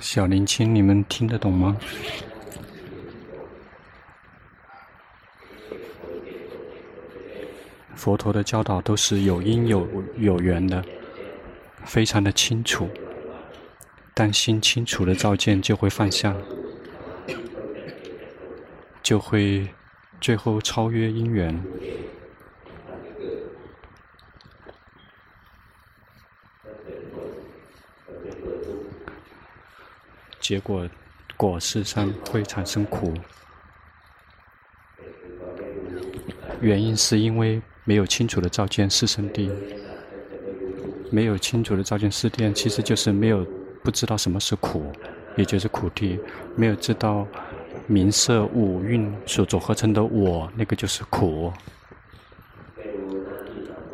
小年轻，你们听得懂吗？佛陀的教导都是有因有有缘的，非常的清楚。当心清楚的照见，就会放下，就会最后超越因缘。结果果实上会产生苦，原因是因为没有清楚的照见四圣地，没有清楚的照见四谛，其实就是没有不知道什么是苦，也就是苦地，没有知道名色五蕴所组合成的我，那个就是苦，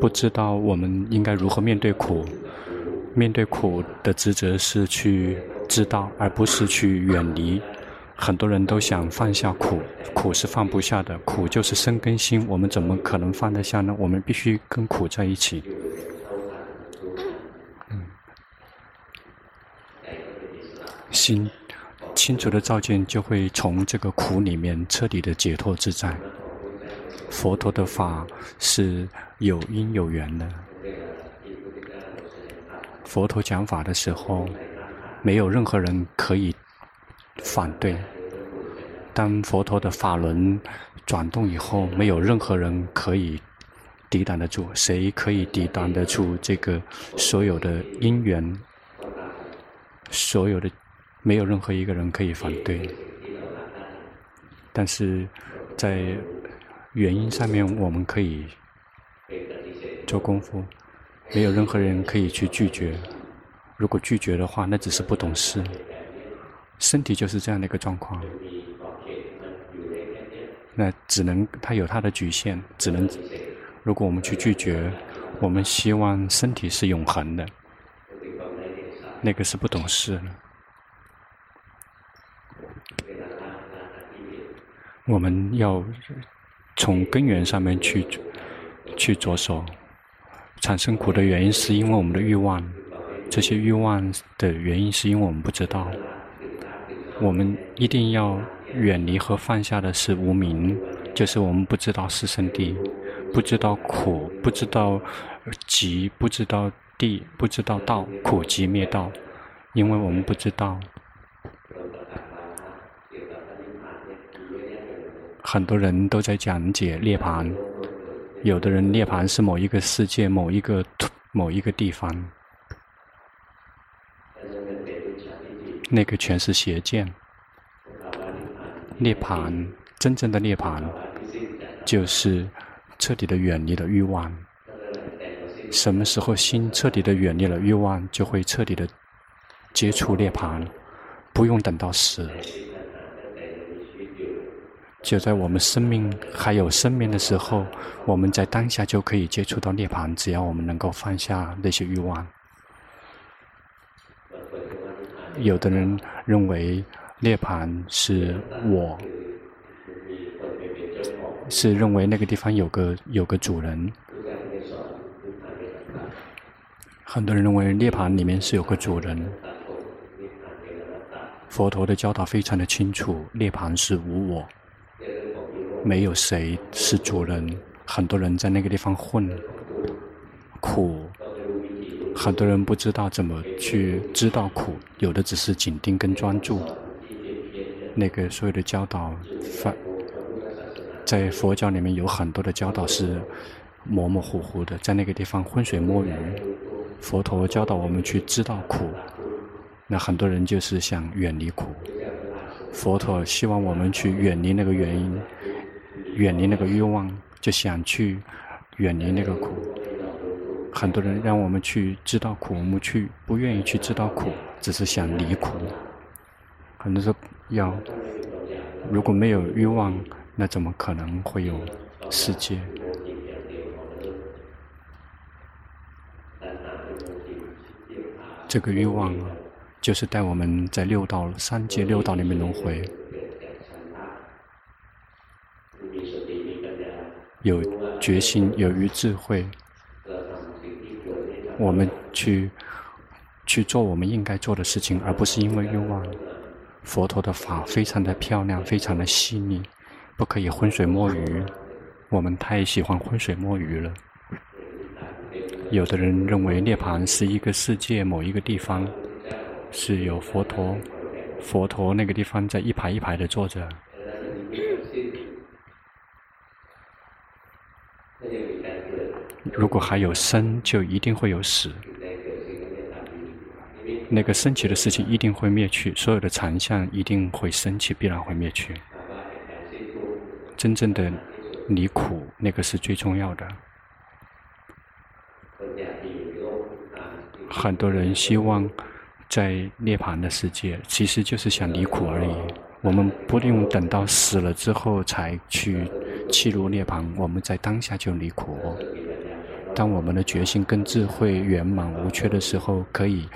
不知道我们应该如何面对苦，面对苦的职责是去。知道，而不是去远离。很多人都想放下苦，苦是放不下的，苦就是生根心。我们怎么可能放得下呢？我们必须跟苦在一起。嗯，心清楚的照见，就会从这个苦里面彻底的解脱自在。佛陀的法是有因有缘的。佛陀讲法的时候。没有任何人可以反对。当佛陀的法轮转动以后，没有任何人可以抵挡得住。谁可以抵挡得住这个所有的因缘？所有的，没有任何一个人可以反对。但是在原因上面，我们可以做功夫。没有任何人可以去拒绝。如果拒绝的话，那只是不懂事。身体就是这样的一个状况，那只能它有它的局限，只能。如果我们去拒绝，我们希望身体是永恒的，那个是不懂事。我们要从根源上面去去着手，产生苦的原因是因为我们的欲望。这些欲望的原因是因为我们不知道，我们一定要远离和放下的是无明，就是我们不知道四圣谛，不知道苦，不知道集，不知道地，不知道道，苦集灭道，因为我们不知道。很多人都在讲解涅槃，有的人涅槃是某一个世界、某一个某一个地方。那个全是邪见。涅槃，真正的涅槃，就是彻底的远离了欲望。什么时候心彻底的远离了欲望，就会彻底的接触涅槃，不用等到死。就在我们生命还有生命的时候，我们在当下就可以接触到涅槃，只要我们能够放下那些欲望。有的人认为涅槃是我，是认为那个地方有个有个主人。很多人认为涅槃里面是有个主人。佛陀的教导非常的清楚，涅槃是无我，没有谁是主人。很多人在那个地方混苦。很多人不知道怎么去知道苦，有的只是紧盯跟专注。那个所有的教导，在佛教里面有很多的教导是模模糊糊的，在那个地方浑水摸鱼。佛陀教导我们去知道苦，那很多人就是想远离苦。佛陀希望我们去远离那个原因，远离那个欲望，就想去远离那个苦。很多人让我们去知道苦，我们去不愿意去知道苦，只是想离苦。很多说要，如果没有欲望，那怎么可能会有世界？这个欲望啊就是带我们在六道、三界六道里面轮回，有决心，有于智慧。我们去去做我们应该做的事情，而不是因为欲望。佛陀的法非常的漂亮，非常的细腻，不可以浑水摸鱼。我们太喜欢浑水摸鱼了。有的人认为涅槃是一个世界某一个地方，是有佛陀，佛陀那个地方在一排一排的坐着。如果还有生，就一定会有死。那个升起的事情一定会灭去，所有的残相一定会升起，必然会灭去。真正的离苦，那个是最重要的。很多人希望在涅槃的世界，其实就是想离苦而已。我们不用等到死了之后才去契入涅槃，我们在当下就离苦。当我们的决心跟智慧圆满无缺的时候，可以。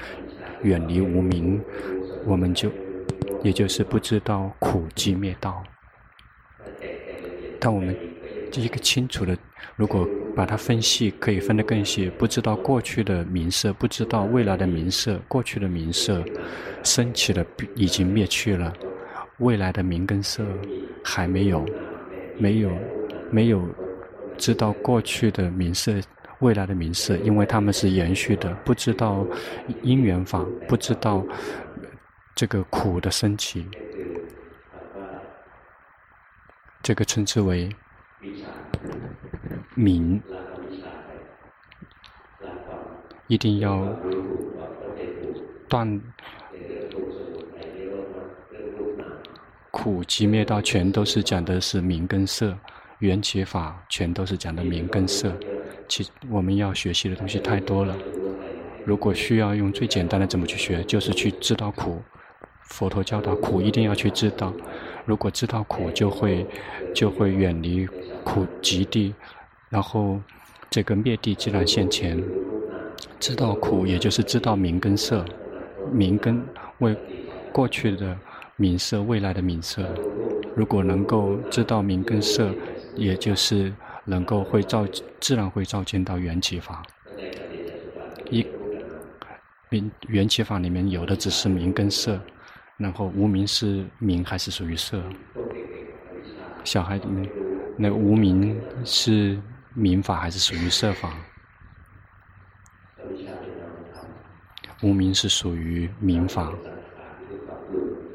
远离无明，我们就，也就是不知道苦集灭道。当我们一个清楚的，如果把它分析，可以分得更细。不知道过去的名色，不知道未来的名色，过去的名色升起了，已经灭去了；未来的名跟色还没有，没有，没有知道过去的名色。未来的名色，因为他们是延续的，不知道因缘法，不知道这个苦的升起，这个称之为名，一定要断苦集灭道，全都是讲的是名跟色，缘起法全都是讲的名跟色。其我们要学习的东西太多了。如果需要用最简单的怎么去学，就是去知道苦。佛陀教导苦一定要去知道。如果知道苦，就会就会远离苦极地，然后这个灭地自然现前。知道苦，也就是知道名跟色，名跟为过去的名色，未来的名色。如果能够知道名跟色，也就是。能够会照，自然会照见到缘起法。一名缘起法里面有的只是名跟色，然后无名是名还是属于色？小孩，那无名是名法还是属于色法？无名是属于名法，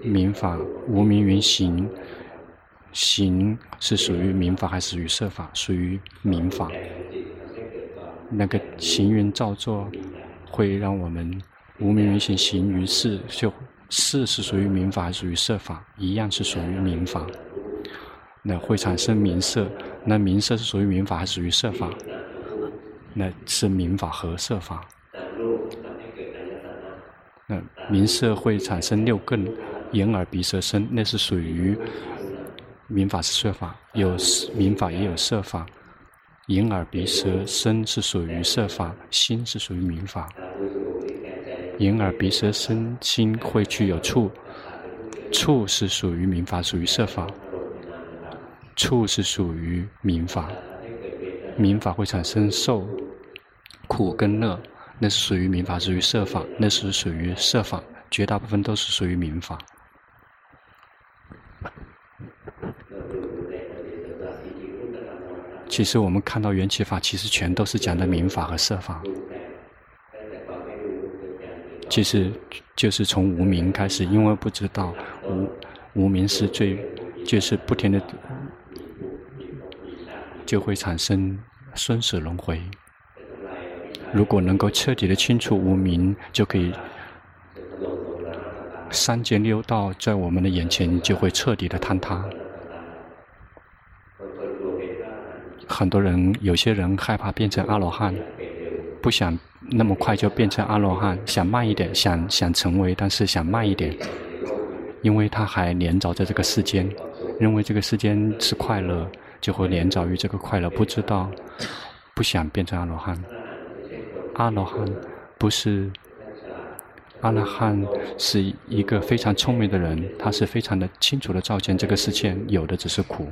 名法无名云行。行是属于民法还是属于色法？属于民法。那个行云造作，会让我们无名于行，行于事，就事是属于民法还是属于色法？一样是属于民法。那会产生名色，那名色是属于民法还是属于色法？那是民法和色法。那名色会产生六根，眼耳鼻舌身，那是属于。民法是色法，有民法也有色法，眼耳鼻舌身是属于色法，心是属于民法。眼耳鼻舌身心会具有触，触是属于民法，属于色法。触是属于民法，民法会产生受、苦跟乐，那是属于民法，属于色法，那是属于色法，绝大部分都是属于民法。其实我们看到缘起法，其实全都是讲的明法和色法。其实就是从无明开始，因为不知道无无明是最，就是不停的就会产生生死轮回。如果能够彻底的清除无明，就可以三界六道在我们的眼前就会彻底的坍塌。很多人，有些人害怕变成阿罗汉，不想那么快就变成阿罗汉，想慢一点，想想成为，但是想慢一点，因为他还连着在这个世间，认为这个世间是快乐，就会连着于这个快乐，不知道，不想变成阿罗汉。阿罗汉不是，阿罗汉是一个非常聪明的人，他是非常的清楚的照见这个世界有的只是苦。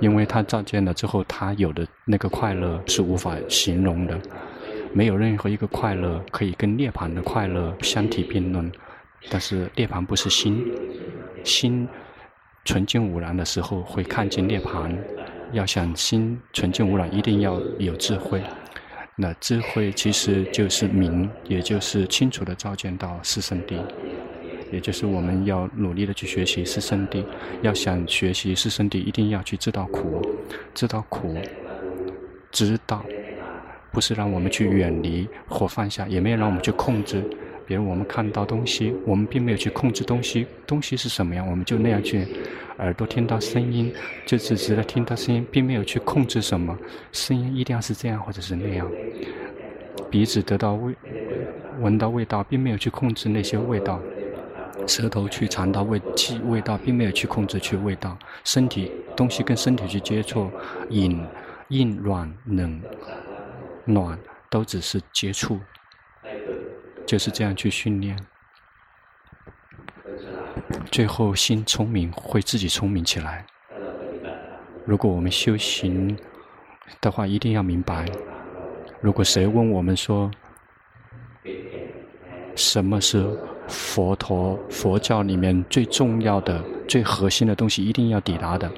因为他照见了之后，他有的那个快乐是无法形容的。没有任何一个快乐可以跟涅槃的快乐相提并论。但是涅槃不是心，心纯净无染的时候会看见涅槃。要想心纯净无染，一定要有智慧。那智慧其实就是明，也就是清楚地照见到四圣谛，也就是我们要努力地去学习四圣地。要想学习四圣地，一定要去知道苦，知道苦，知道不是让我们去远离或放下，也没有让我们去控制。比如我们看到东西，我们并没有去控制东西，东西是什么样，我们就那样去。耳朵听到声音，就只是听到声音，并没有去控制什么。声音一定要是这样或者是那样。鼻子得到味，闻到味道，并没有去控制那些味道。舌头去尝到味气味道，并没有去控制去味道。身体东西跟身体去接触，硬、硬、软、冷、暖，都只是接触。就是这样去训练。最后，心聪明会自己聪明起来。如果我们修行的话，一定要明白。如果谁问我们说，什么是佛陀佛教里面最重要的、最核心的东西，一定要抵达的，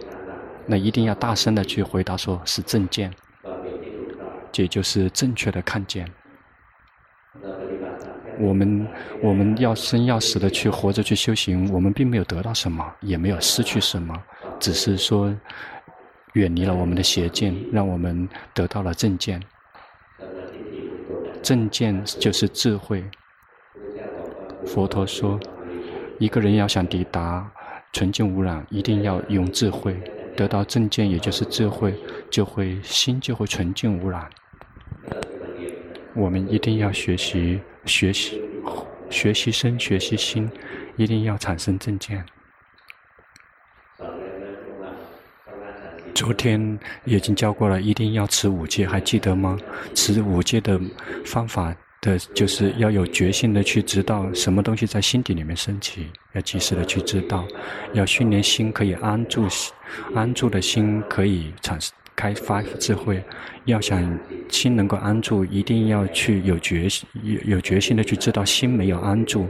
那一定要大声的去回答，说是正见，这就是正确的看见。我们我们要生要死的去活着去修行，我们并没有得到什么，也没有失去什么，只是说远离了我们的邪见，让我们得到了正见。正见就是智慧。佛陀说，一个人要想抵达纯净无染，一定要用智慧得到正见，也就是智慧，就会心就会纯净无染。我们一定要学习。学习，学习身，学习心，一定要产生正见。昨天已经教过了，一定要持五戒，还记得吗？持五戒的方法的，就是要有决心的去知道什么东西在心底里面升起，要及时的去知道，要训练心可以安住，安住的心可以产生。开发智慧，要想心能够安住，一定要去有决心，有有决心的去知道心没有安住。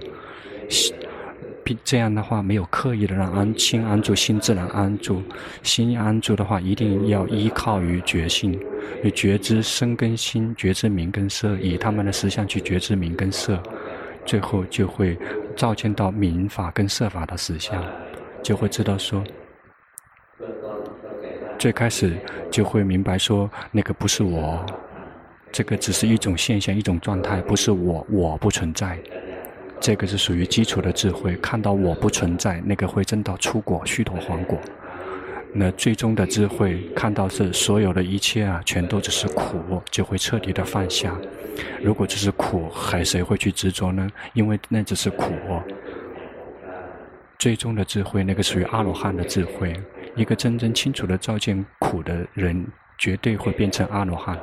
这样的话没有刻意的让安心安住，心自然安住。心安住的话，一定要依靠于决心，以觉知身跟心，觉知名跟色，以他们的实相去觉知名跟色，最后就会照见到名法跟色法的实相，就会知道说。最开始就会明白说，那个不是我，这个只是一种现象，一种状态，不是我，我不存在。这个是属于基础的智慧，看到我不存在，那个会证到初果、须陀洹果。那最终的智慧，看到是所有的一切啊，全都只是苦，就会彻底的放下。如果只是苦，还谁会去执着呢？因为那只是苦。最终的智慧，那个属于阿罗汉的智慧。一个真正清楚的照见苦的人，绝对会变成阿罗汉。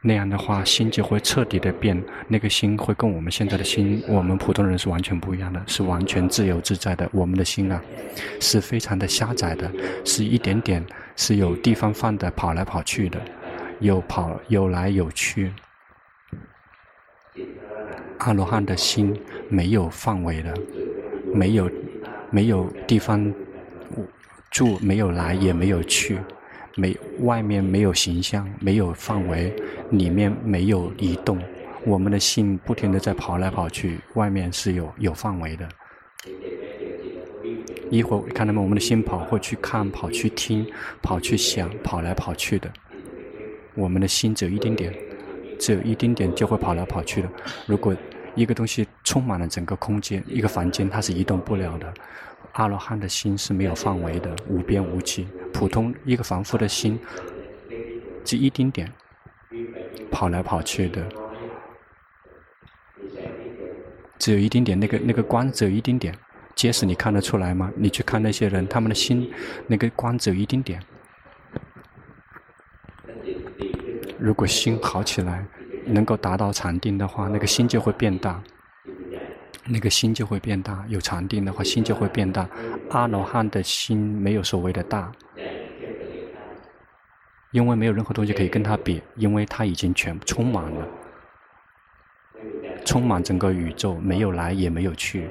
那样的话，心就会彻底的变。那个心会跟我们现在的心，我们普通人是完全不一样的，是完全自由自在的。我们的心啊，是非常的狭窄的，是一点点是有地方放的，跑来跑去的，有跑有来有去。阿罗汉的心没有范围的，没有没有地方。住没有来也没有去，没外面没有形象，没有范围，里面没有移动。我们的心不停地在跑来跑去，外面是有有范围的。一会儿看到没？我们的心跑过去看，跑去听，跑去想，跑来跑去的。我们的心只有一丁点，只有一丁点就会跑来跑去的。如果一个东西充满了整个空间，一个房间它是移动不了的。阿罗汉的心是没有范围的，无边无际。普通一个凡夫的心，只一丁点，跑来跑去的，只有一丁点。那个那个光只有一丁点，结实你看得出来吗？你去看那些人，他们的心，那个光只有一丁点。如果心好起来，能够达到禅定的话，那个心就会变大。那个心就会变大，有禅定的话，心就会变大。阿罗汉的心没有所谓的大，因为没有任何东西可以跟它比，因为它已经全充满了，充满整个宇宙，没有来也没有去，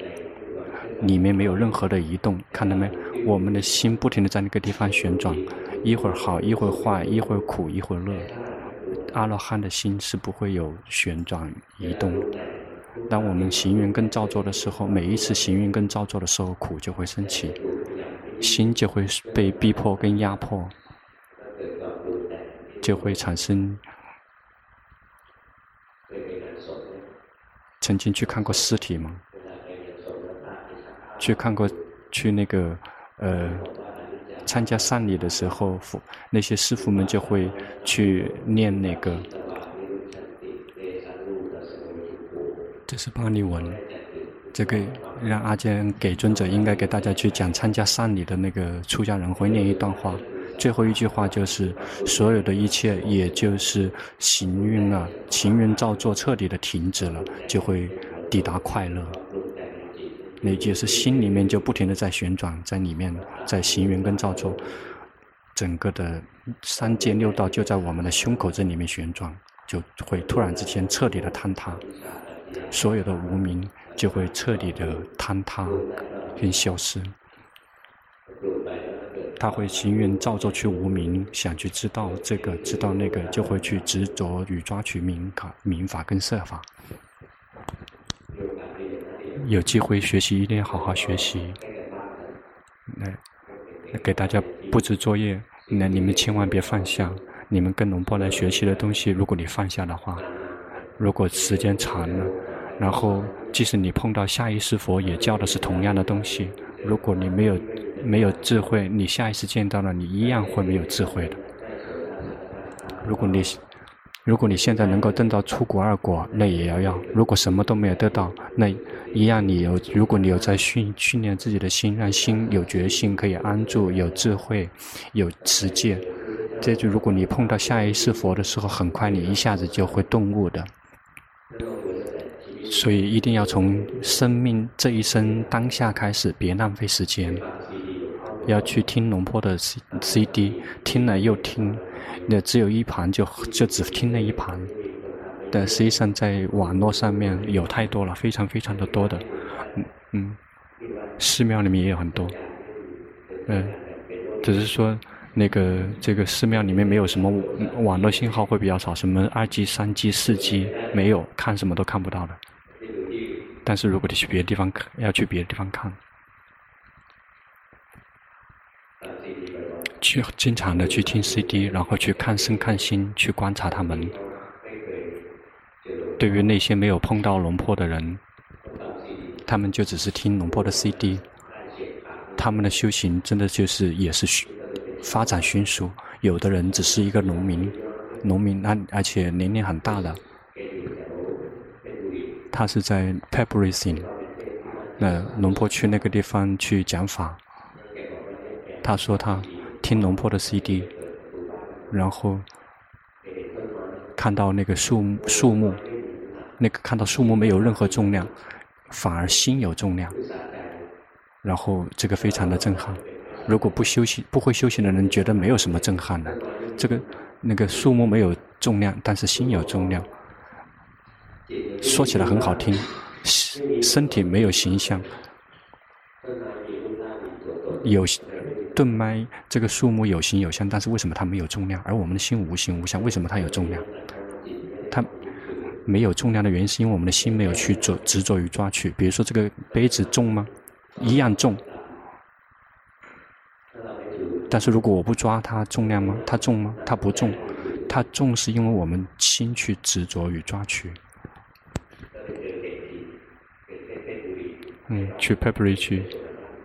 里面没有任何的移动，看到没？我们的心不停地在那个地方旋转，一会儿好，一会儿坏，一会儿苦，一会儿乐。阿罗汉的心是不会有旋转移动。当我们行云跟造作的时候，每一次行云跟造作的时候，苦就会升起，心就会被逼迫跟压迫。就会产生。曾经去看过尸体吗？去看过，去那个呃，参加丧礼的时候，那些师傅们就会去念那个，这是巴利文。这个让阿坚给尊者应该给大家去讲参加丧礼的那个出家人会念一段话。最后一句话就是：所有的一切，也就是行运啊，行运造作彻底的停止了，就会抵达快乐。那就是心里面就不停的在旋转，在里面，在行蕴跟造作，整个的三界六道就在我们的胸口这里面旋转，就会突然之间彻底的坍塌，所有的无明就会彻底的坍塌跟消失。他会行蕴造作去无明，想去知道这个，知道那个，就会去执着与抓取名卡、名法跟色法。有机会学习，一定要好好学习。来，给大家布置作业，那你们千万别放下。你们跟龙波来学习的东西，如果你放下的话，如果时间长了，然后即使你碰到下一世佛，也教的是同样的东西，如果你没有。没有智慧，你下一次见到了，你一样会没有智慧的。如果你，如果你现在能够得到出果、二果，那也要要。如果什么都没有得到，那一样你有。如果你有在训训练自己的心，让心有决心，可以安住，有智慧，有持戒，这就如果你碰到下一世佛的时候，很快你一下子就会顿悟的。所以一定要从生命这一生当下开始，别浪费时间。要去听龙坡的 C C D，听了又听，那只有一盘就就只听了一盘，但实际上在网络上面有太多了，非常非常的多的，嗯嗯，寺庙里面也有很多，嗯，只是说那个这个寺庙里面没有什么网络信号会比较少，什么二 G、三 G、四 G 没有，看什么都看不到的。但是如果你去别的地方看，要去别的地方看。去经常的去听 CD，然后去看身看心，去观察他们。对于那些没有碰到龙坡的人，他们就只是听龙坡的 CD，他们的修行真的就是也是发展迅速。有的人只是一个农民，农民而而且年龄很大了，他是在 Pebblesing，那龙坡去那个地方去讲法，他说他。听龙坡的 CD，然后看到那个树树木，那个看到树木没有任何重量，反而心有重量，然后这个非常的震撼。如果不修行、不会修行的人，觉得没有什么震撼的。这个那个树木没有重量，但是心有重量，说起来很好听，身体没有形象，有。顿麦这个树木有形有相，但是为什么它没有重量？而我们的心无形无相，为什么它有重量？它没有重量的原因，是因为我们的心没有去做执着于抓取。比如说这个杯子重吗？一样重。但是如果我不抓它，重量吗？它重吗？它不重。它重是因为我们心去执着于抓取。嗯，去 p e p e r y 去。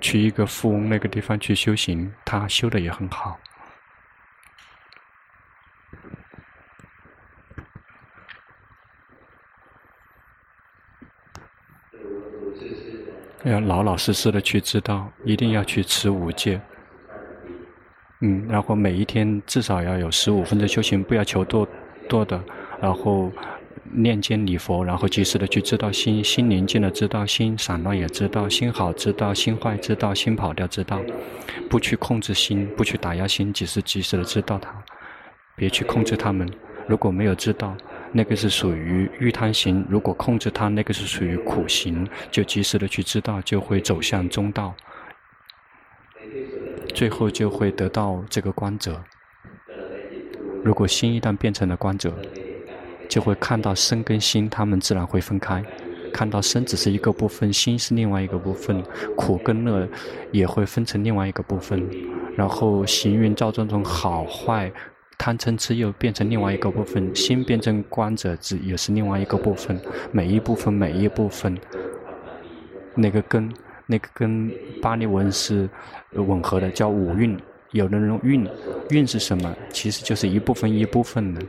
去一个富翁那个地方去修行，他修的也很好。要老老实实的去知道，一定要去持五戒。嗯，然后每一天至少要有十五分钟修行，不要求多多的，然后。念经礼佛，然后及时的去知道心，心宁静的知道心散乱也知道，心好知道，心坏知道，心跑掉知道，不去控制心，不去打压心，只是及时的知道它。别去控制他们。如果没有知道，那个是属于欲贪行；如果控制它，那个是属于苦行。就及时的去知道，就会走向中道，最后就会得到这个光泽。如果心一旦变成了光泽，就会看到身跟心，他们自然会分开。看到身只是一个部分，心是另外一个部分，苦跟乐也会分成另外一个部分。然后行云造众中好坏。贪嗔痴又变成另外一个部分，心变成光者，只也是另外一个部分。每一部分，每一部分，那个根那个跟巴利文是吻合的，叫五蕴。有的人蕴，蕴是什么？其实就是一部分一部分的。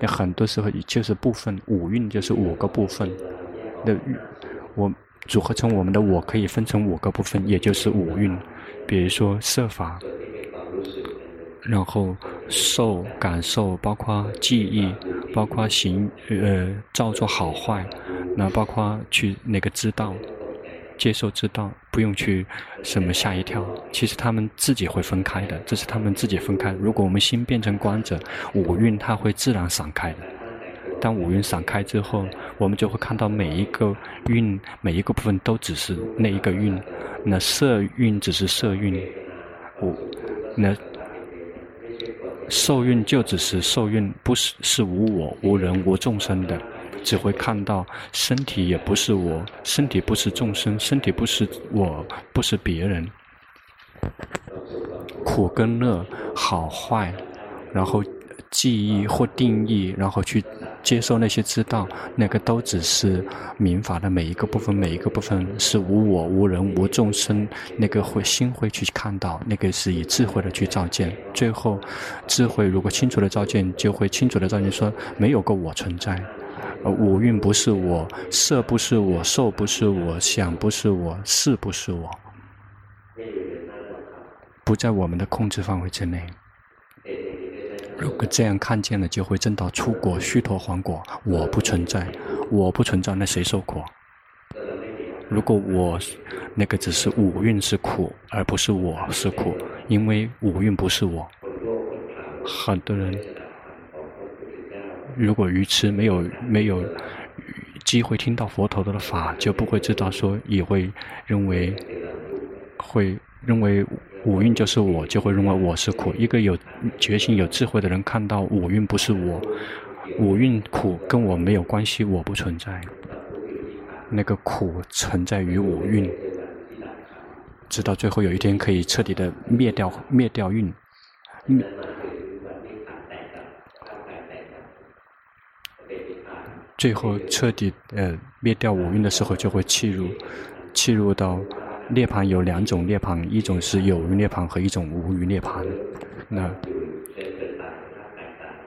那很多时候就是部分，五蕴就是五个部分的。我组合成我们的我，可以分成五个部分，也就是五蕴。比如说色法。然后受感受，包括记忆，包括行，呃，造作好坏，那包括去那个知道，接受之道，不用去什么吓一跳。其实他们自己会分开的，这是他们自己分开。如果我们心变成观者，五蕴它会自然散开的。当五蕴散开之后，我们就会看到每一个蕴，每一个部分都只是那一个蕴。那色蕴只是色蕴，五那。受蕴就只是受蕴，不是是无我、无人、无众生的，只会看到身体也不是我，身体不是众生，身体不是我，不是别人。苦跟乐，好坏，然后记忆或定义，然后去。接受那些知道，那个都只是明法的每一个部分，每一个部分是无我、无人、无众生。那个会心会去看到，那个是以智慧的去照见。最后，智慧如果清楚的照见，就会清楚的照见说，没有个我存在，呃，五蕴不是我，色不是我，受不是我，想不是我，是不是我，不在我们的控制范围之内。如果这样看见了，就会证到出果须陀洹果。我不存在，我不存在，那谁受苦？如果我那个只是五蕴是苦，而不是我是苦，因为五蕴不是我。很多人如果愚痴没有没有机会听到佛陀的法，就不会知道说，也会认为会认为。五蕴就是我，就会认为我是苦。一个有决心、有智慧的人看到五蕴不是我，五蕴苦跟我没有关系，我不存在。那个苦存在于五蕴，直到最后有一天可以彻底的灭掉灭掉蕴，最后彻底呃灭掉五蕴的时候，就会弃入，弃入到。涅槃有两种涅槃，一种是有余涅槃和一种无余涅槃。那，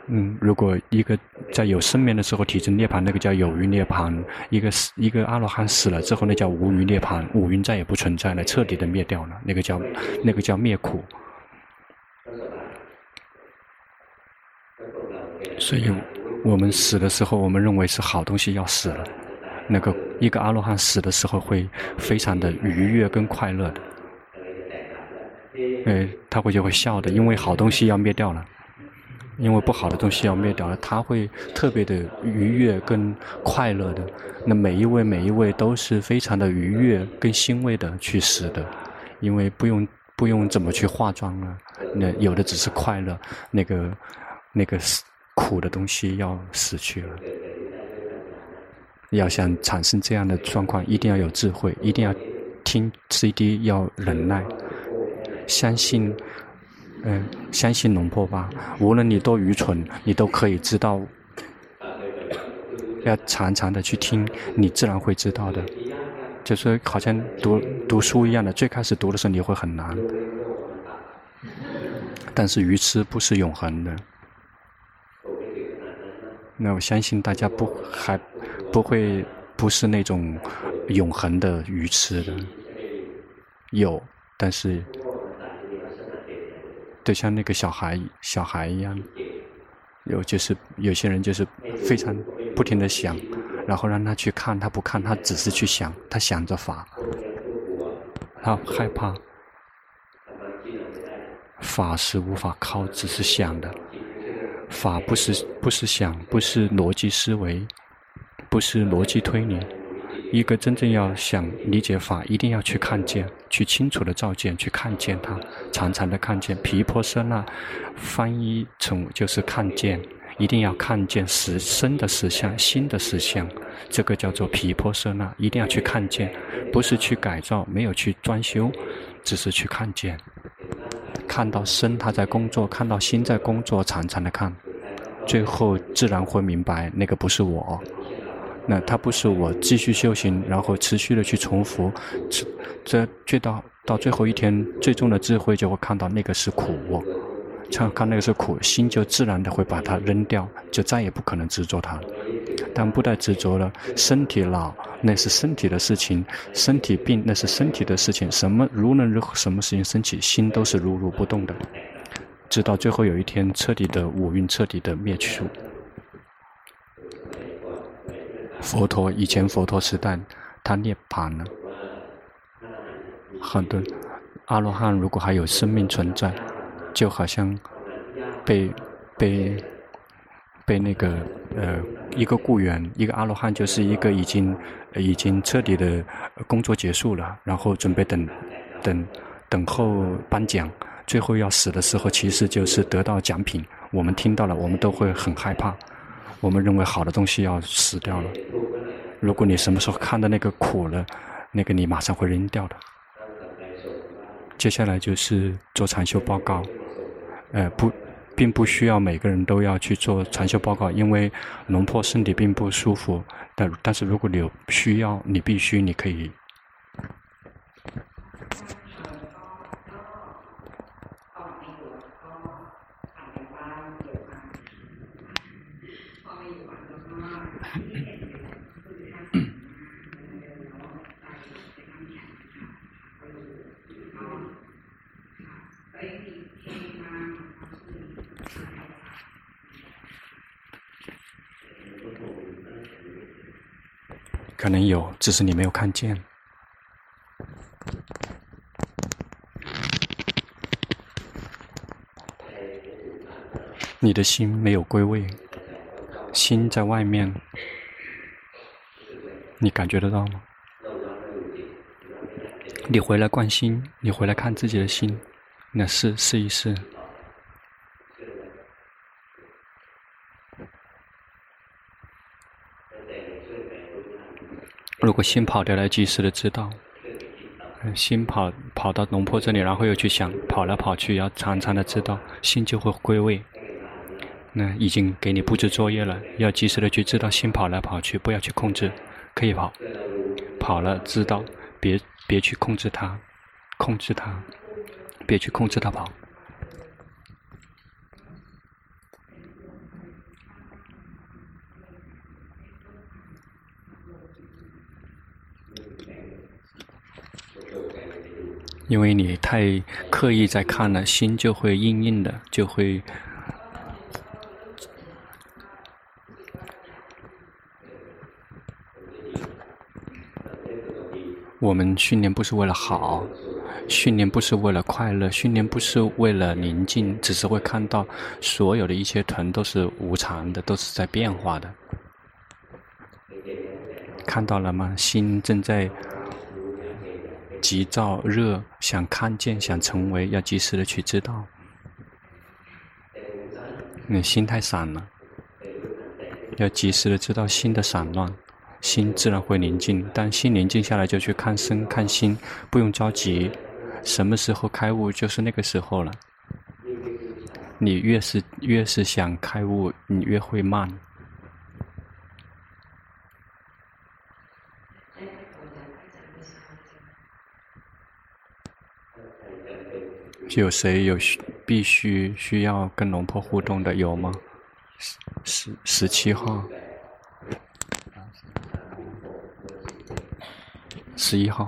嗯，如果一个在有生命的时候体证涅槃，那个叫有余涅槃；一个死一个阿罗汉死了之后，那叫无余涅槃，五蕴再也不存在了，彻底的灭掉了，那个叫那个叫灭苦。所以，我们死的时候，我们认为是好东西要死了。那个一个阿罗汉死的时候会非常的愉悦跟快乐的，哎，他会就会笑的，因为好东西要灭掉了，因为不好的东西要灭掉了，他会特别的愉悦跟快乐的。那每一位每一位都是非常的愉悦跟欣慰的去死的，因为不用不用怎么去化妆了，那有的只是快乐，那个那个苦的东西要死去了。要想产生这样的状况，一定要有智慧，一定要听 CD，要忍耐，相信，嗯、相信龙婆吧。无论你多愚蠢，你都可以知道。要常常的去听，你自然会知道的。就是好像读读书一样的，最开始读的时候你会很难，但是愚痴不是永恒的。那我相信大家不还。不会，不是那种永恒的愚痴的，有，但是，就像那个小孩小孩一样，有就是有些人就是非常不停的想，然后让他去看，他不看，他只是去想，他想着法，他害怕，法是无法靠，只是想的。法不是不是想，不是逻辑思维，不是逻辑推理。一个真正要想理解法，一定要去看见，去清楚的照见，去看见它，常常的看见。皮婆舍那翻译成就是看见，一定要看见实身的实相、心的实相，这个叫做皮婆舍那，一定要去看见，不是去改造，没有去装修，只是去看见。看到身他在工作，看到心在工作，常常的看，最后自然会明白那个不是我。那他不是我继续修行，然后持续的去重复，这这到到最后一天，最终的智慧就会看到那个是苦，看看那个是苦，心就自然的会把它扔掉，就再也不可能执着它。但不带执着了，身体老那是身体的事情，身体病那是身体的事情，什么无论如何什么事情升起，心都是如如不动的，直到最后有一天彻底的五蕴彻底的灭去。佛陀以前佛陀时代，他涅槃了。很多阿罗汉如果还有生命存在，就好像被被被那个呃一个雇员，一个阿罗汉就是一个已经已经彻底的工作结束了，然后准备等等等候颁奖，最后要死的时候，其实就是得到奖品。我们听到了，我们都会很害怕。我们认为好的东西要死掉了。如果你什么时候看到那个苦了，那个你马上会扔掉的。接下来就是做禅修报告，呃，不，并不需要每个人都要去做禅修报告，因为龙婆身体并不舒服。但但是如果你有需要，你必须你可以。可能有，只是你没有看见。你的心没有归位，心在外面，你感觉得到吗？你回来观心，你回来看自己的心，那试试一试。如果心跑掉了，及时的知道；心跑跑到龙婆这里，然后又去想，跑来跑去，要常常的知道，心就会归位。那已经给你布置作业了，要及时的去知道心跑来跑去，不要去控制，可以跑，跑了知道，别别去控制它，控制它，别去控制它跑。因为你太刻意在看了，心就会硬硬的，就会。我们训练不是为了好，训练不是为了快乐，训练不是为了宁静，只是会看到所有的一切疼都是无常的，都是在变化的。看到了吗？心正在。急躁热，想看见，想成为，要及时的去知道。你心太散了，要及时的知道心的散乱，心自然会宁静。当心宁静下来，就去看身看心，不用着急。什么时候开悟，就是那个时候了。你越是越是想开悟，你越会慢。有谁有需必须需要跟龙婆互动的有吗？十十十七号，十一号。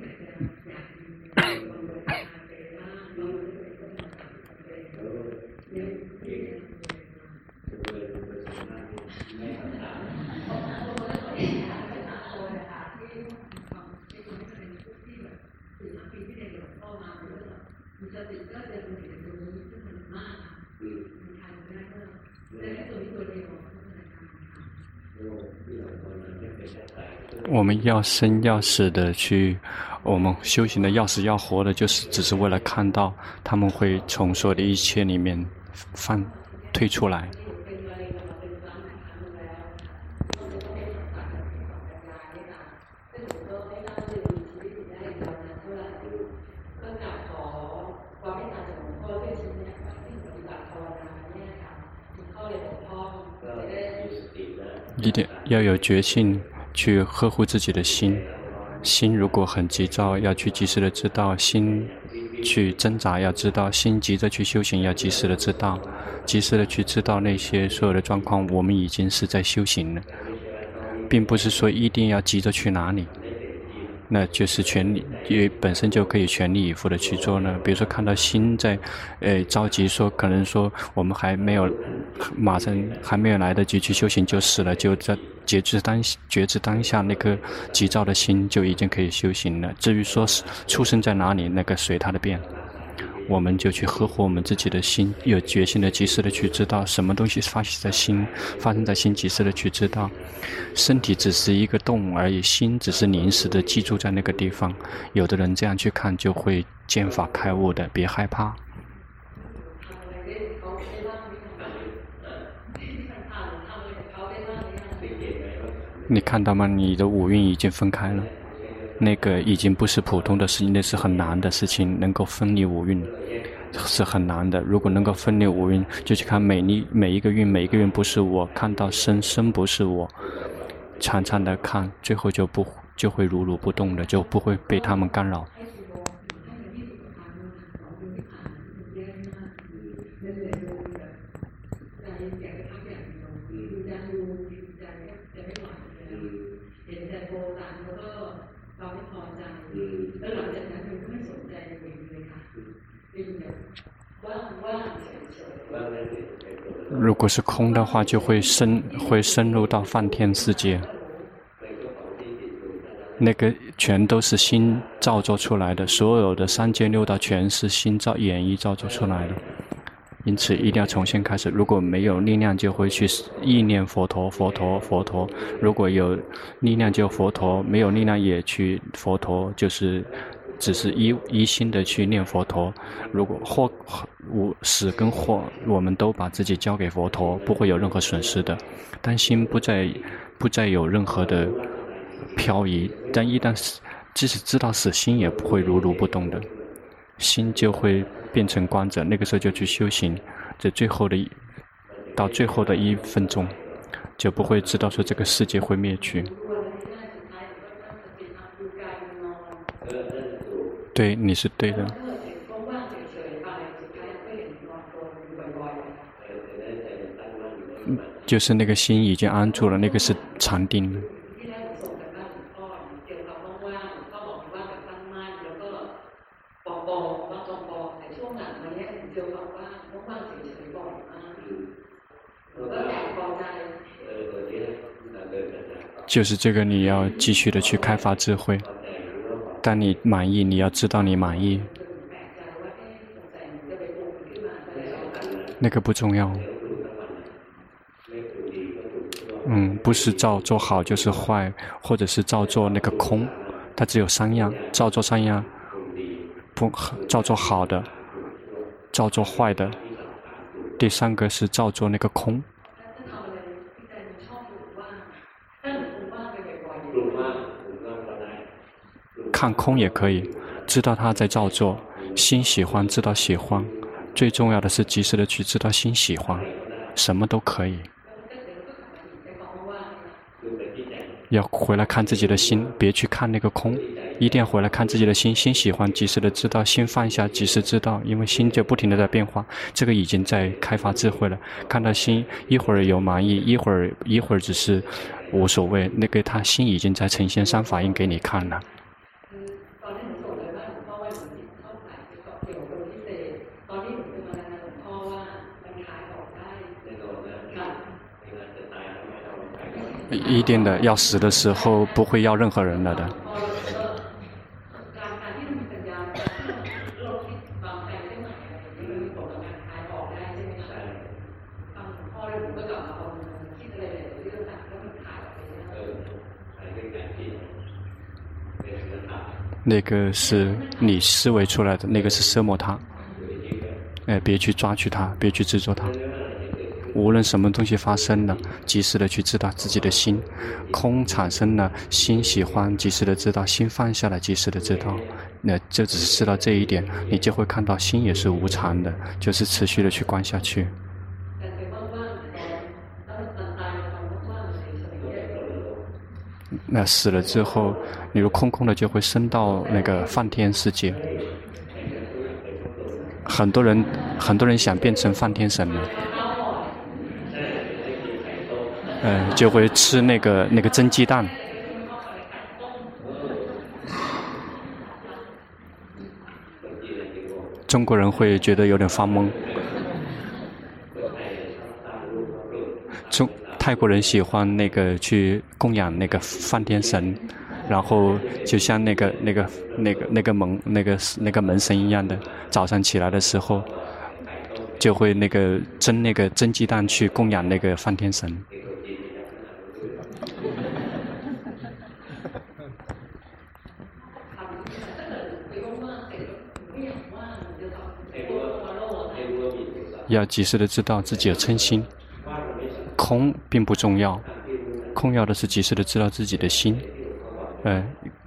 我们要生要死的去，我们修行的要死要活的，就是只是为了看到他们会从所有的一切里面放退出来。一定要有决心去呵护自己的心，心如果很急躁，要去及时的知道；心去挣扎，要知道；心急着去修行，要及时的知道，及时的去知道那些所有的状况。我们已经是在修行了，并不是说一定要急着去哪里。那就是全力，因为本身就可以全力以赴的去做呢。比如说看到心在，呃着急说，可能说我们还没有马上还没有来得及去修行就死了，就在觉知当觉知当下那颗急躁的心就已经可以修行了。至于说是出生在哪里，那个随他的便。我们就去呵护我们自己的心，有决心的及时的去知道什么东西发生在心，发生在心，及时的去知道。身体只是一个洞而已，心只是临时的寄住在那个地方。有的人这样去看，就会见法开悟的，别害怕。你看到吗？你的五蕴已经分开了。那个已经不是普通的事情，那是很难的事情。能够分离五蕴是很难的。如果能够分离五蕴，就去看每一每一个运，每一个运不是我，看到生生不是我，常常的看，最后就不就会如如不动的，就不会被他们干扰。如果是空的话，就会深会深入到梵天世界。那个全都是心造作出来的，所有的三界六道全是心造演绎造作出来的。因此，一定要重新开始。如果没有力量，就会去意念佛陀、佛陀、佛陀。如果有力量，就佛陀；没有力量，也去佛陀，就是。只是一一心的去念佛陀，如果祸无死跟或，我们都把自己交给佛陀，不会有任何损失的。但心不再不再有任何的漂移，但一旦死即使知道死，心也不会如如不动的，心就会变成光者。那个时候就去修行，在最后的到最后的一分钟，就不会知道说这个世界会灭去。对，你是对的。就是那个心已经安住了，那个是禅定。就是这个，你要继续的去开发智慧。当你满意，你要知道你满意，那个不重要。嗯，不是照做好就是坏，或者是照做那个空，它只有三样：照做三样，不照做好的，照做坏的，第三个是照做那个空。看空也可以，知道他在造作，心喜欢知道喜欢，最重要的是及时的去知道心喜欢，什么都可以。要回来看自己的心，别去看那个空，一定要回来看自己的心，心喜欢及时的知道，心放下及时知道，因为心就不停的在变化，这个已经在开发智慧了。看到心一会儿有满意，一会儿一会儿只是无所谓，那个他心已经在呈现三法印给你看了。一定的，要死的时候不会要任何人了的。那个是你思维出来的，那个是色魔他。哎，别去抓取它，别去执着它。无论什么东西发生了，及时的去知道自己的心。空产生了，心喜欢，及时的知道；心放下来，及时的知道。那就只是知道这一点，你就会看到心也是无常的，就是持续的去观下去。那死了之后，你如空空的，就会升到那个梵天世界。很多人，很多人想变成梵天神了，嗯、呃，就会吃那个那个蒸鸡蛋。中国人会觉得有点发懵。中泰国人喜欢那个去供养那个梵天神。然后就像那个那个那个那个门那个那个门神一样的，早上起来的时候，就会那个蒸那个蒸鸡蛋去供养那个梵天神。要及时的知道自己的嗔心，空并不重要，空要的是及时的知道自己的心。嗯，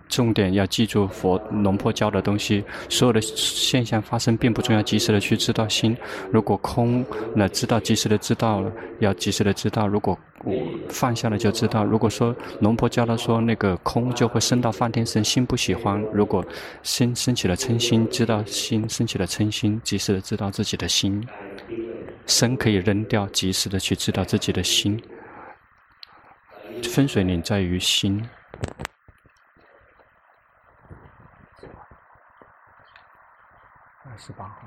重点要记住佛龙婆教的东西，所有的现象发生并不重要，及时的去知道心。如果空，那知道及时的知道了，要及时的知道。如果我放下了就知道。如果说龙婆教他说那个空就会升到梵天神，心不喜欢。如果心升起了嗔心，知道心升起了嗔心，及时的知道自己的心。身可以扔掉，及时的去知道自己的心。分水岭在于心。二十八号。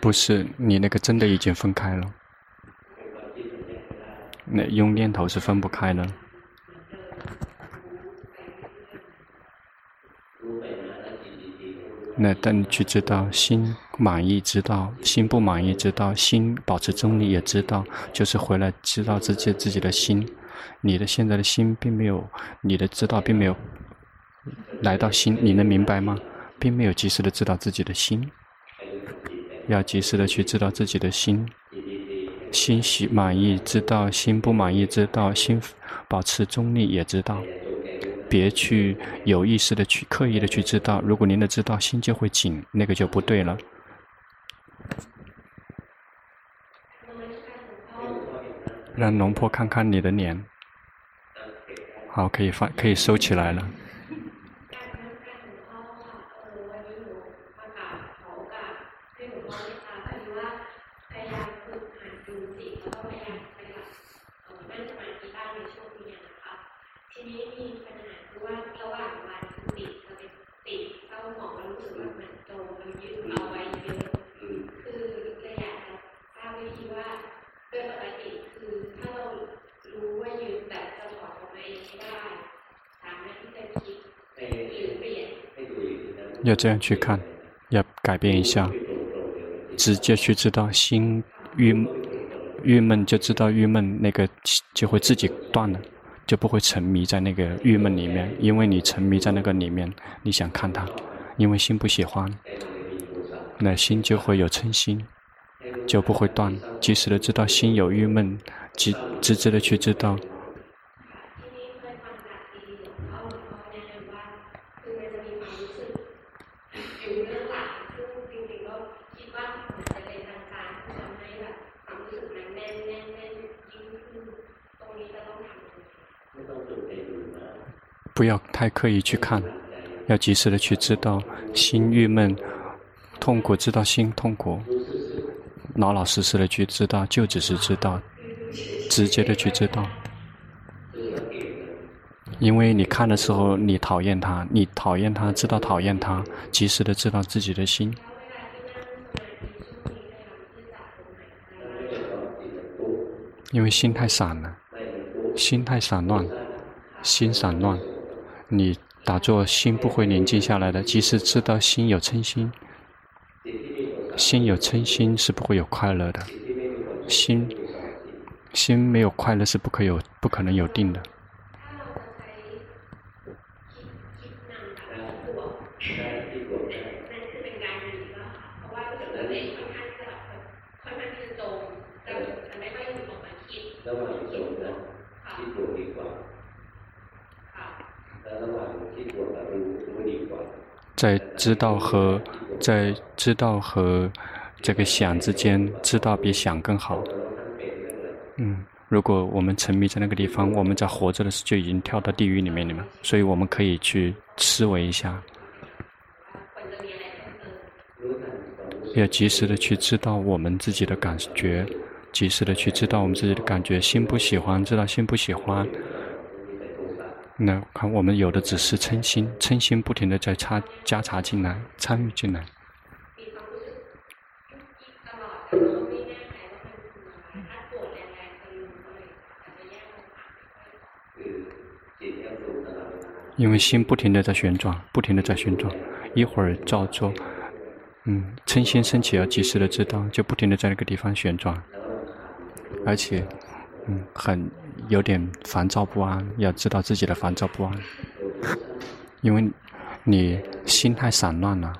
不是，你那个真的已经分开了。那用念头是分不开的。那等你去知道心满意，知道心不满意，知道心保持中立，也知道，就是回来知道自己自己的心。你的现在的心并没有，你的知道并没有来到心，你能明白吗？并没有及时的知道自己的心，要及时的去知道自己的心。心喜满意，知道心不满意，知道心保持中立，也知道。别去有意识的去刻意的去知道，如果您的知道心就会紧，那个就不对了。让龙婆看看你的脸，好，可以放，可以收起来了。要这样去看，要改变一下，直接去知道心郁郁闷，就知道郁闷，那个就会自己断了，就不会沉迷在那个郁闷里面。因为你沉迷在那个里面，你想看它，因为心不喜欢，那心就会有嗔心，就不会断。及时的知道心有郁闷，及直直的去知道。不要太刻意去看，要及时的去知道心郁闷、痛苦，知道心痛苦，老老实实的去知道，就只是知道，直接的去知道。因为你看的时候，你讨厌他，你讨厌他，知道讨厌他，及时的知道自己的心。因为心太散了，心太散乱，心散乱。你打坐心不会宁静下来的。即使知道心有嗔心，心有嗔心是不会有快乐的。心心没有快乐是不可有不可能有定的。在知道和在知道和这个想之间，知道比想更好。嗯，如果我们沉迷在那个地方，我们在活着的时候就已经跳到地狱里面了。所以我们可以去思维一下，要及时的去知道我们自己的感觉，及时的去知道我们自己的感觉，心不喜欢，知道心不喜欢。那看我们有的只是嗔心，嗔心不停的在插加插进来，参与进来。因为心不停的在旋转，不停的在旋转，一会儿照做，嗯，嗔心升起要及时的知道，就不停的在那个地方旋转，而且，嗯，很。有点烦躁不安，要知道自己的烦躁不安，因为你心太散乱了，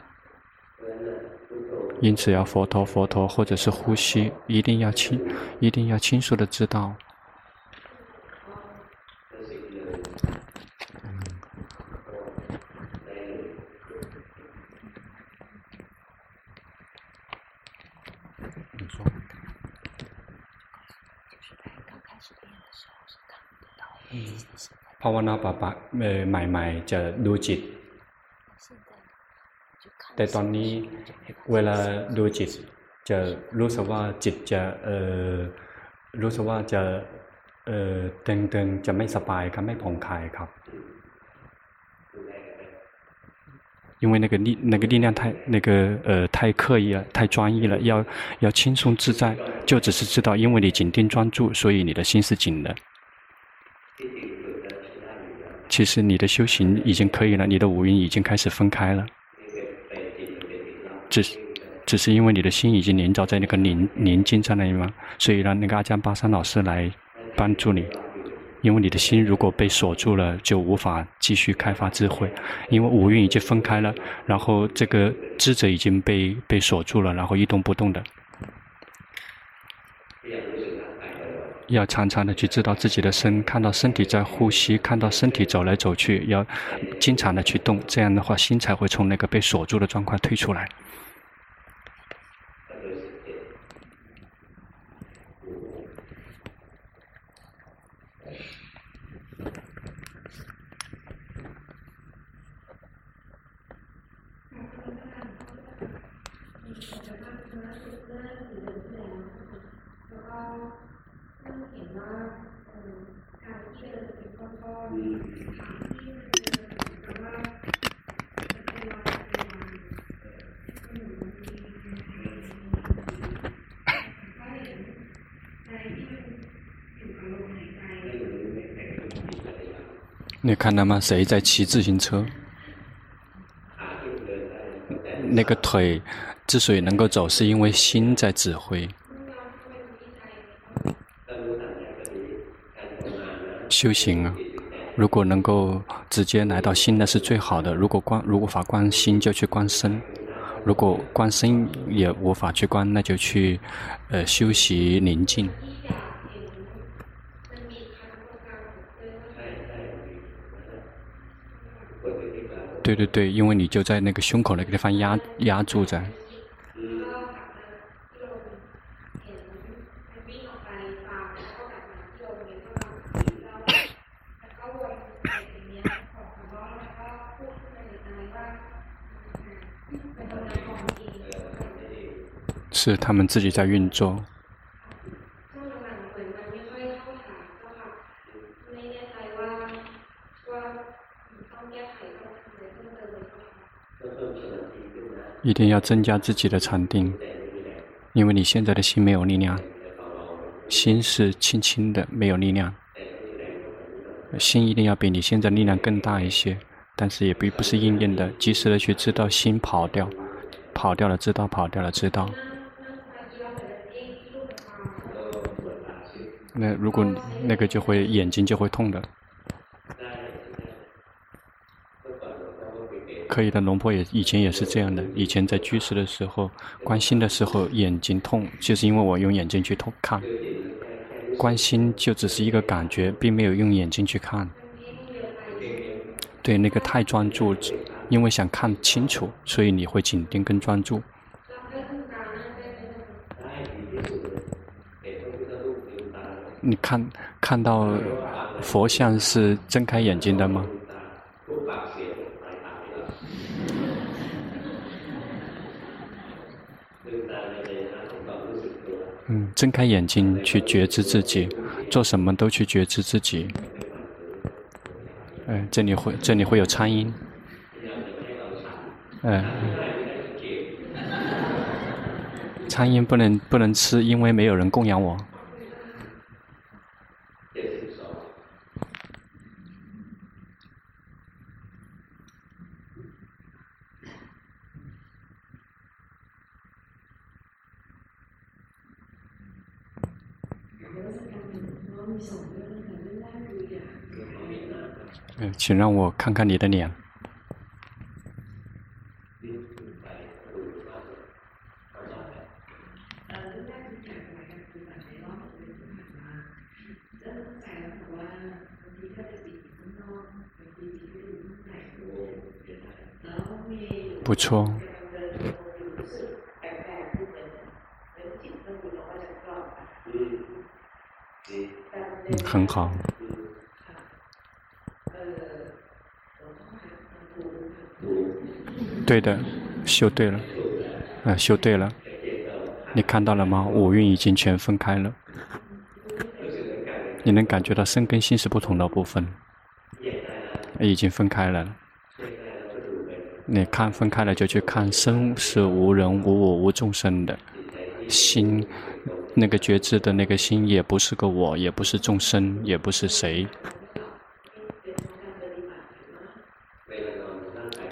因此要佛陀佛陀或者是呼吸，一定要清，一定要清楚的知道。 ภาวนาปะปะใหม่ๆจะดูจิต แต่ตอนนี้เวลาดูจิตจะรู้สึกว่าจิตจะเออรู้สึกว่าจะเออตึงๆจะไม่สบายครับไม่ผ่องคลายครับ因为那个力那个力量太那个呃太刻意了，太专一了，要要轻松自在，就只是知道，因为你紧盯专注，所以你的心是紧的。 其实你的修行已经可以了，你的五蕴已经开始分开了，只只是因为你的心已经黏着在那个宁宁静在那里嘛，所以让那个阿江巴桑老师来帮助你。因为你的心如果被锁住了，就无法继续开发智慧，因为五蕴已经分开了，然后这个智者已经被被锁住了，然后一动不动的。要常常的去知道自己的身，看到身体在呼吸，看到身体走来走去，要经常的去动，这样的话心才会从那个被锁住的状况退出来。你看到吗？谁在骑自行车？那个腿之所以能够走，是因为心在指挥。修行啊，如果能够直接来到心，那是最好的。如果观，如果法观心，就去观身；如果观身也无法去观，那就去呃修习宁静。对对对，因为你就在那个胸口那个地方压压住着。是他们自己在运作。一定要增加自己的禅定，因为你现在的心没有力量，心是轻轻的，没有力量。心一定要比你现在力量更大一些，但是也并不是硬硬的。及时的去知道心跑掉，跑掉了，知道跑掉了，知道。那如果那个就会眼睛就会痛的。可以的，龙婆也以前也是这样的。以前在居士的时候，观心的时候眼睛痛，就是因为我用眼睛去痛看。观心就只是一个感觉，并没有用眼睛去看。对，那个太专注，因为想看清楚，所以你会紧盯跟专注。你看看到佛像是睁开眼睛的吗？嗯，睁开眼睛去觉知自己，做什么都去觉知自己。哎，这里会这里会有苍蝇。哎，苍蝇不能不能吃，因为没有人供养我。请让我看看你的脸。不错。嗯，很好。对的，修对了，啊，修对了，你看到了吗？五蕴已经全分开了，你能感觉到身跟心是不同的部分，已经分开了。你看分开了就去看身是无人无我无众生的，心那个觉知的那个心也不是个我，也不是众生，也不是谁。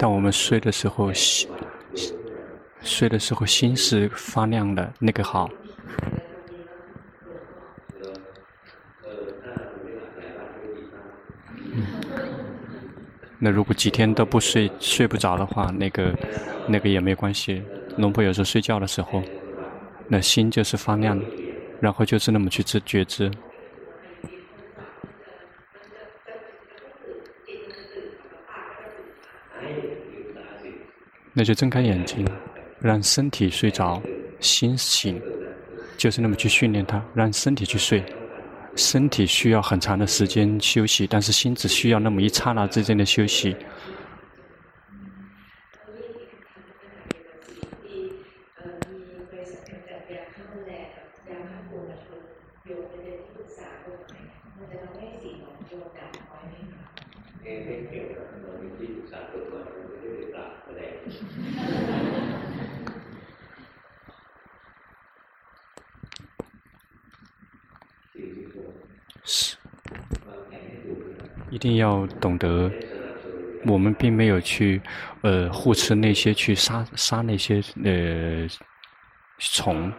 当我们睡的时候，心睡的时候心是发亮的，那个好。那如果几天都不睡，睡不着的话，那个那个也没关系。龙婆有时候睡觉的时候，那心就是发亮，然后就是那么去知觉知。那就睁开眼睛，让身体睡着，心醒，就是那么去训练它，让身体去睡。身体需要很长的时间休息，但是心只需要那么一刹那之间的休息。要懂得，我们并没有去，呃，护持那些去杀杀那些呃虫。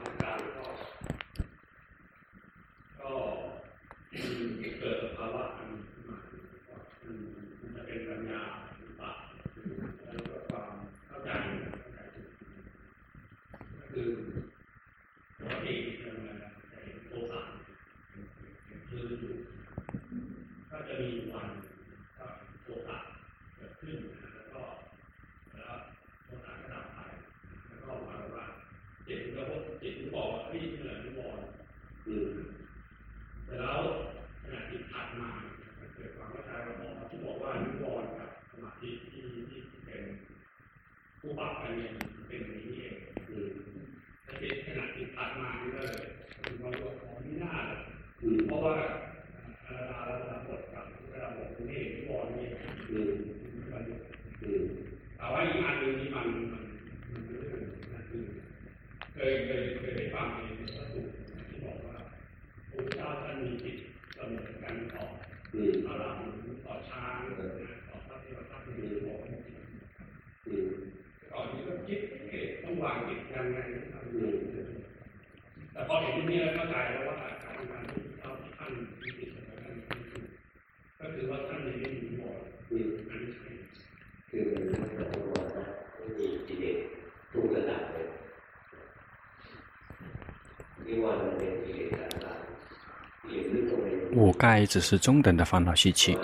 盖只是中等的烦恼习气，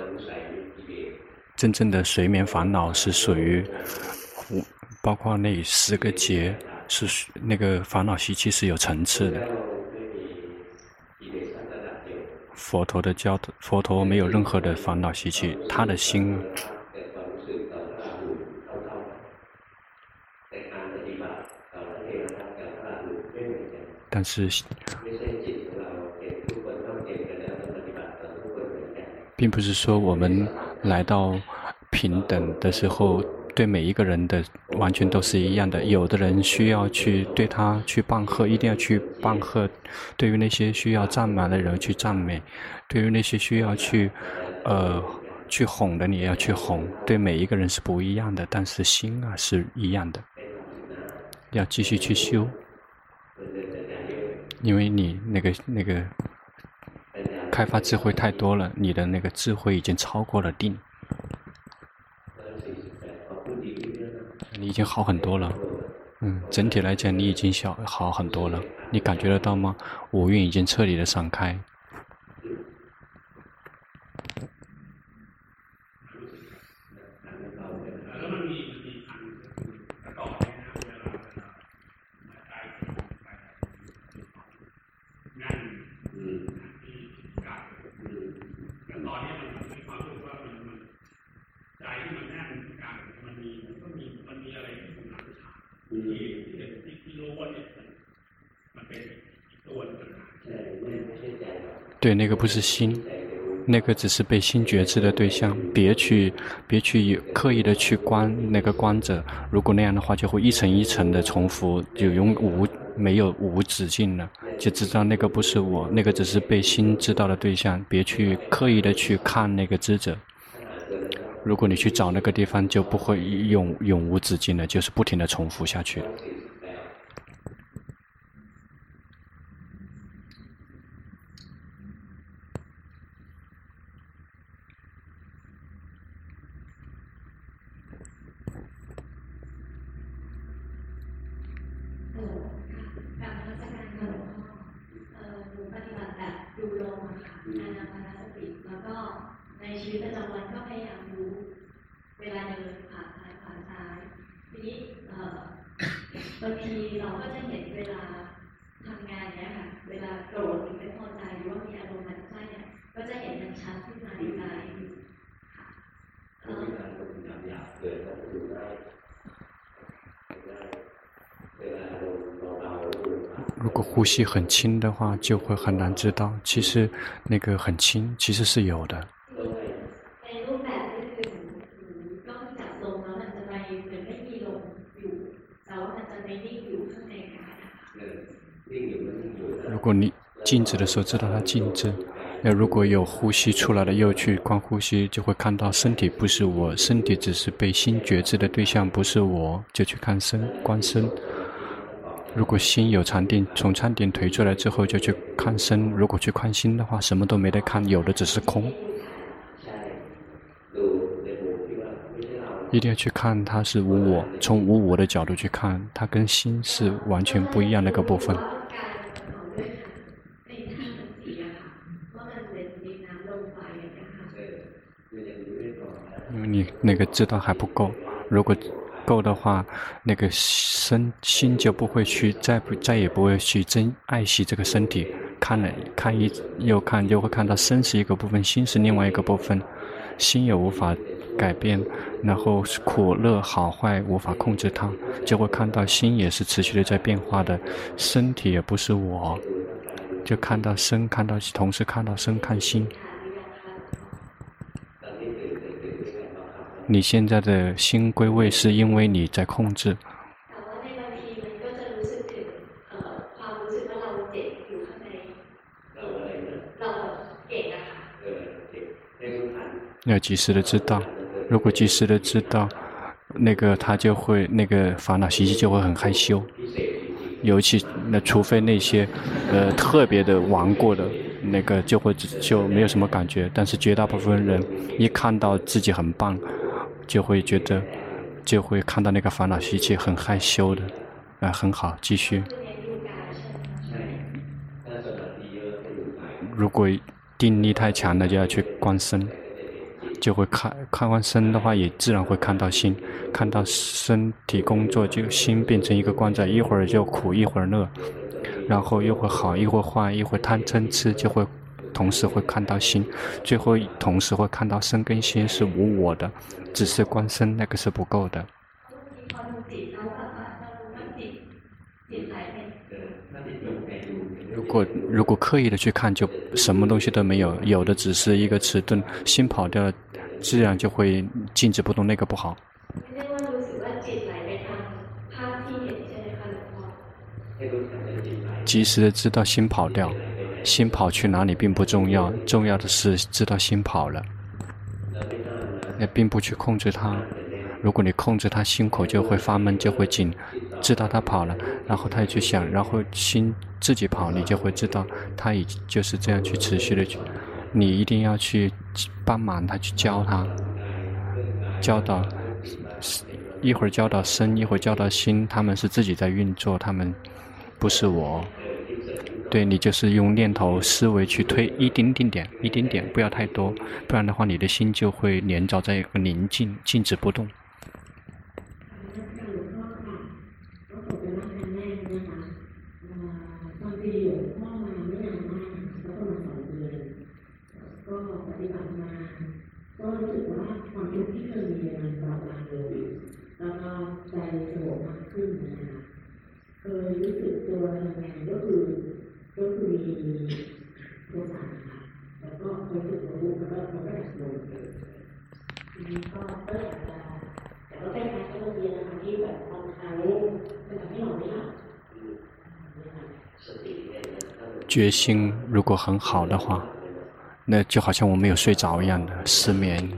真正的睡眠烦恼是属于，包括那十个劫是那个烦恼习气是有层次的。佛陀的教，佛陀没有任何的烦恼习气，他的心。但是，并不是说我们来到平等的时候，对每一个人的完全都是一样的。有的人需要去对他去棒喝，一定要去棒喝；对于那些需要赞美的人去赞美；对于那些需要去呃去哄的，你也要去哄。对每一个人是不一样的，但是心啊是一样的，要继续去修。因为你那个那个开发智慧太多了，你的那个智慧已经超过了定，你已经好很多了。嗯，整体来讲，你已经小好很多了。你感觉得到吗？五蕴已经彻底的散开。对，那个不是心，那个只是被心觉知的对象。别去，别去刻意的去观那个观者。如果那样的话，就会一层一层的重复，就永无没有无止境了。就知道那个不是我，那个只是被心知道的对象。别去刻意的去看那个知者。如果你去找那个地方，就不会永永无止境了，就是不停的重复下去。如果呼吸很轻的话，就会很难知道。其实那个很轻，其实是有的。如果你静止的时候知道它静止，那如果有呼吸出来了，又去观呼吸，就会看到身体不是我，身体只是被心觉知的对象，不是我，就去看身，观身。如果心有禅定，从禅定退出来之后，就去看身。如果去看心的话，什么都没得看，有的只是空。一定要去看它是无我，从无我的角度去看，它跟心是完全不一样的一个部分。因为你那个知道还不够，如果。够的话，那个身心就不会去再不再也不会去珍爱惜这个身体。看了看一又看，就会看到身是一个部分，心是另外一个部分。心也无法改变，然后苦乐好坏无法控制它，就会看到心也是持续的在变化的。身体也不是我，就看到身，看到同时看到身，看心。你现在的心归位，是因为你在控制。要及时的知道，如果及时的知道，那个他就会那个烦恼习气就会很害羞。尤其那除非那些呃特别的玩过的那个就会就没有什么感觉，但是绝大部分人一看到自己很棒，就会觉得就会看到那个烦恼习气很害羞的，啊、呃、很好，继续。如果定力太强了，就要去观身，就会看看完身的话，也自然会看到心，看到身体工作，就心变成一个观在，一会儿就苦，一会儿乐，然后一会好，一会儿坏，一会儿贪嗔痴，就会同时会看到心，最后同时会看到身跟心是无我的，只是观身那个是不够的。如果如果刻意的去看，就什么东西都没有，有的只是一个迟钝，心跑掉了，自然就会静止不动，那个不好。及时的知道心跑掉，心跑去哪里并不重要，重要的是知道心跑了，也并不去控制它。如果你控制它，心口就会发闷，就会紧。知道它跑了，然后他也去想，然后心自己跑，你就会知道，它已经就是这样去持续的去。你一定要去帮忙他，去教他，教导，一会儿教导身，一会儿教导心，他们是自己在运作，他们不是我。对，你就是用念头思维去推一丁丁点，一丁点，不要太多，不然的话，你的心就会连着在一个宁静，静止不动。决心如果很好的话，那就好像我没有睡着一样的失眠。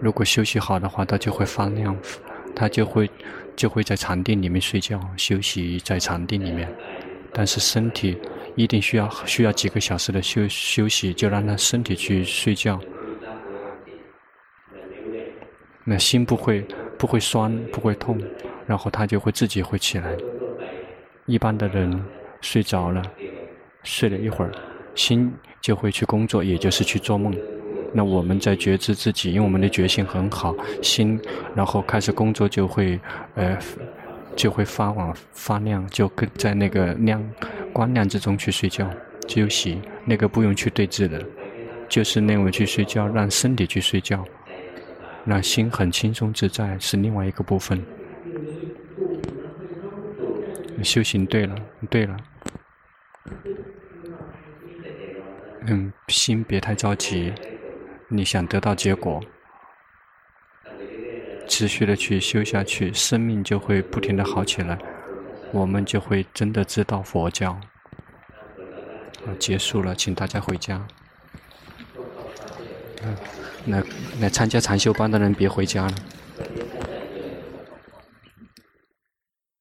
如果休息好的话，他就会发亮，他就会就会在禅定里面睡觉，休息在禅定里面。但是身体一定需要需要几个小时的休休息，就让他身体去睡觉。那心不会不会酸不会痛，然后他就会自己会起来。一般的人睡着了，睡了一会儿，心就会去工作，也就是去做梦。那我们在觉知自己，因为我们的觉性很好，心然后开始工作就会，呃，就会发往发亮，就跟在那个亮光亮之中去睡觉休息。那个不用去对峙的，就是那种去睡觉，让身体去睡觉，让心很轻松自在，是另外一个部分。修行对了，对了。嗯，心别太着急。你想得到结果，持续的去修下去，生命就会不停的好起来。我们就会真的知道佛教。啊，结束了，请大家回家。来来参加禅修班的人别回家了。